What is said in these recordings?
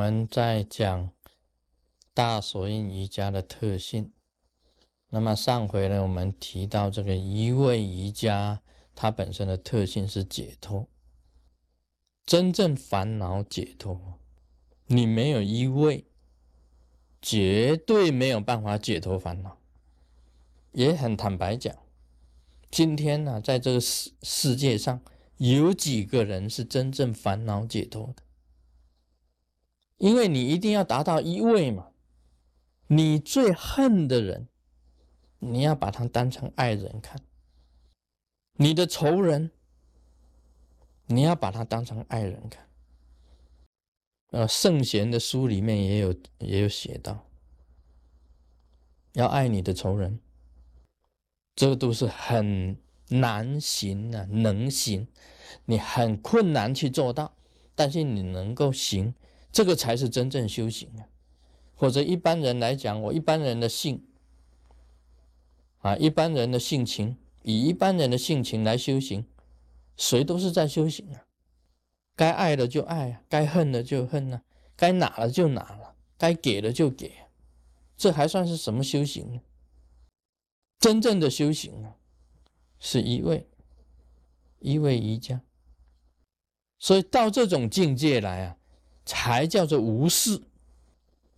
我们在讲大锁印瑜伽的特性。那么上回呢，我们提到这个一位瑜伽，它本身的特性是解脱，真正烦恼解脱。你没有一位，绝对没有办法解脱烦恼。也很坦白讲，今天呢，在这个世世界上，有几个人是真正烦恼解脱的？因为你一定要达到一位嘛，你最恨的人，你要把他当成爱人看；你的仇人，你要把他当成爱人看。呃，圣贤的书里面也有也有写到，要爱你的仇人，这都是很难行的，能行，你很困难去做到，但是你能够行。这个才是真正修行啊！或者一般人来讲，我一般人的性啊，一般人的性情，以一般人的性情来修行，谁都是在修行啊。该爱的就爱啊，该恨的就恨啊，该拿了就拿了，该给的就给，这还算是什么修行呢？真正的修行啊，是一位一位瑜伽。所以到这种境界来啊。才叫做无事，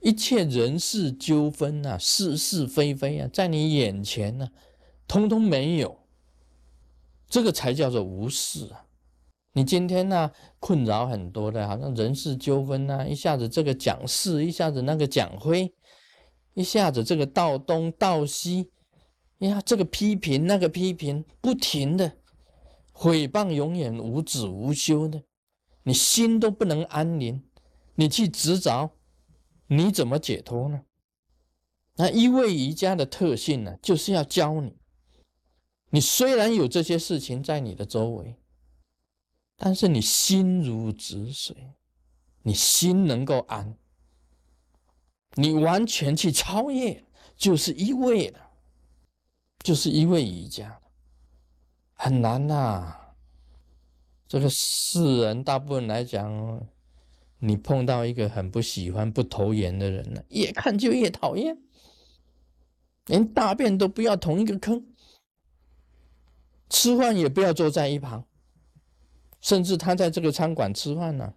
一切人事纠纷啊，是是非非啊，在你眼前呢，通通没有。这个才叫做无事啊！你今天呢，困扰很多的，好像人事纠纷啊，一下子这个讲事，一下子那个讲灰，一下子这个道东道西，呀，这个批评那个批评，不停的诽谤，永远无止无休的，你心都不能安宁。你去执着，你怎么解脱呢？那一位瑜伽的特性呢，就是要教你。你虽然有这些事情在你的周围，但是你心如止水，你心能够安，你完全去超越，就是一位的，就是一位瑜伽，很难呐。这个世人大部分来讲。你碰到一个很不喜欢、不投缘的人呢，越看就越讨厌，连大便都不要同一个坑，吃饭也不要坐在一旁，甚至他在这个餐馆吃饭呢，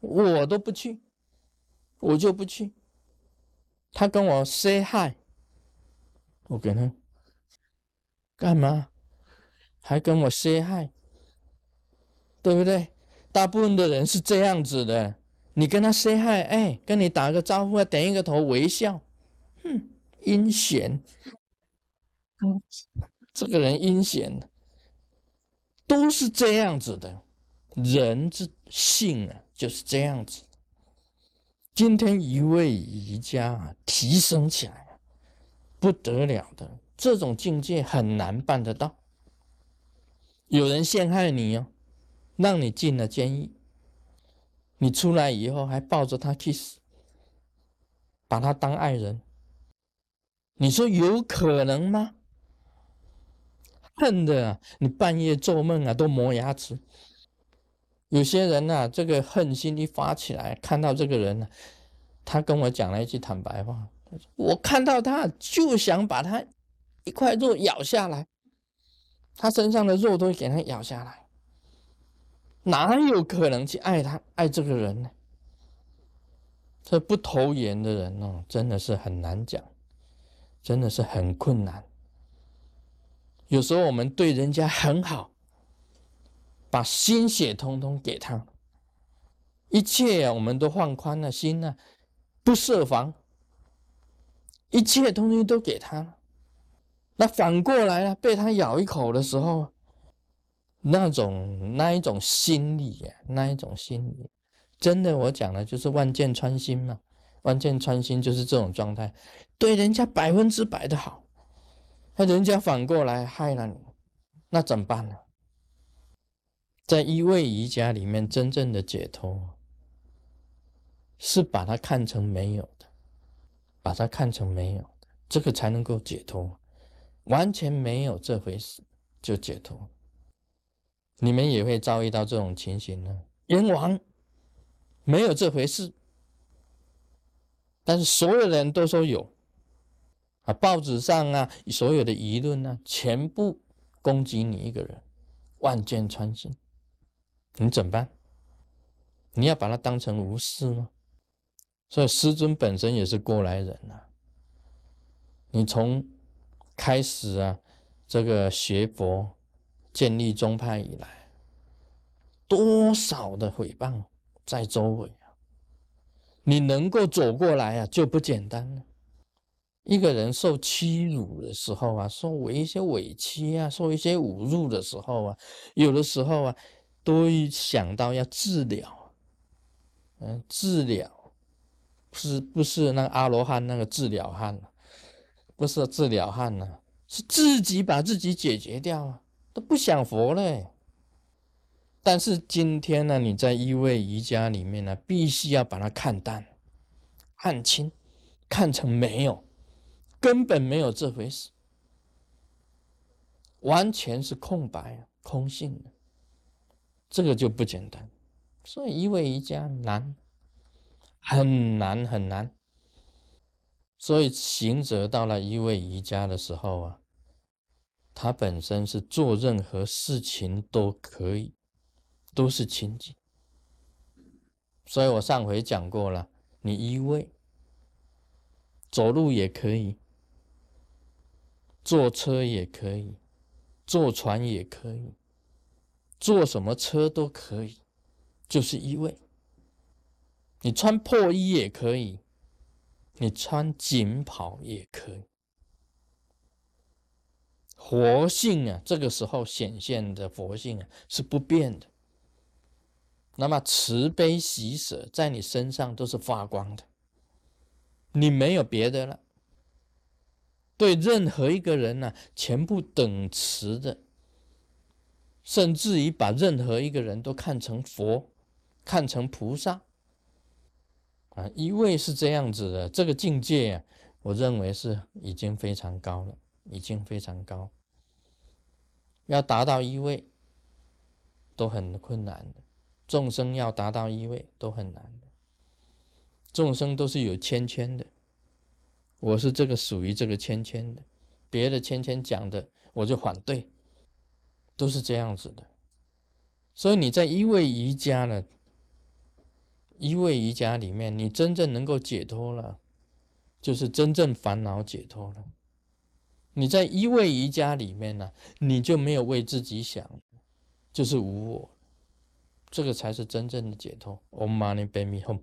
我都不去，我就不去。他跟我 say hi，我给他干嘛？还跟我 say hi，对不对？大部分的人是这样子的。你跟他 say hi，哎，跟你打个招呼啊，点一个头，微笑，哼，阴险，这个人阴险，都是这样子的，人之性啊，就是这样子。今天一位瑜伽啊，提升起来，不得了的，这种境界很难办得到。有人陷害你哦，让你进了监狱。你出来以后还抱着他 kiss，把他当爱人，你说有可能吗？恨的，你半夜做梦啊都磨牙齿。有些人呐，这个恨心一发起来，看到这个人呢，他跟我讲了一句坦白话：我看到他就想把他一块肉咬下来，他身上的肉都给他咬下来。哪有可能去爱他爱这个人呢？这不投缘的人哦，真的是很难讲，真的是很困难。有时候我们对人家很好，把心血通通给他，一切我们都放宽了心呢，不设防，一切东西都给他。那反过来了，被他咬一口的时候。那种那一种心理呀，那一种心理，真的，我讲的就是万箭穿心嘛。万箭穿心就是这种状态，对人家百分之百的好，那人家反过来害了你，那怎么办呢？在一位瑜伽里面，真正的解脱是把它看成没有的，把它看成没有的，这个才能够解脱。完全没有这回事，就解脱。你们也会遭遇到这种情形呢？阎王没有这回事，但是所有人都说有啊，报纸上啊，所有的舆论呢，全部攻击你一个人，万箭穿心，你怎么办？你要把它当成无事吗？所以师尊本身也是过来人啊。你从开始啊，这个学佛、建立宗派以来，多少的诽谤在周围啊！你能够走过来啊，就不简单了。一个人受欺辱的时候啊，受一些委屈啊，受一些侮辱的时候啊，有的时候啊，都会想到要治疗，嗯，治疗，是不是那个阿罗汉那个治疗汉啊？不是治疗汉呢，是自己把自己解决掉啊，都不想佛了。但是今天呢，你在一位瑜伽里面呢，必须要把它看淡、看清、看成没有，根本没有这回事，完全是空白、空性的，这个就不简单。所以一位瑜伽难，很难很难。所以行者到了一位瑜伽的时候啊，他本身是做任何事情都可以，都是清净。所以我上回讲过了，你一位走路也可以，坐车也可以，坐船也可以，坐什么车都可以，就是一位。你穿破衣也可以。你穿锦袍也可以，佛性啊，这个时候显现的佛性啊是不变的。那么慈悲喜舍在你身上都是发光的，你没有别的了。对任何一个人呢，全部等持的，甚至于把任何一个人都看成佛，看成菩萨。啊，一位是这样子的，这个境界啊，我认为是已经非常高了，已经非常高。要达到一位都很困难的，众生要达到一位都很难的，众生都是有千千的，我是这个属于这个千千的，别的千千讲的我就反对，都是这样子的。所以你在一位瑜伽呢？一位瑜伽里面，你真正能够解脱了，就是真正烦恼解脱了。你在一位瑜伽里面呢，你就没有为自己想，就是无我，这个才是真正的解脱。Om Mani Padme Hum。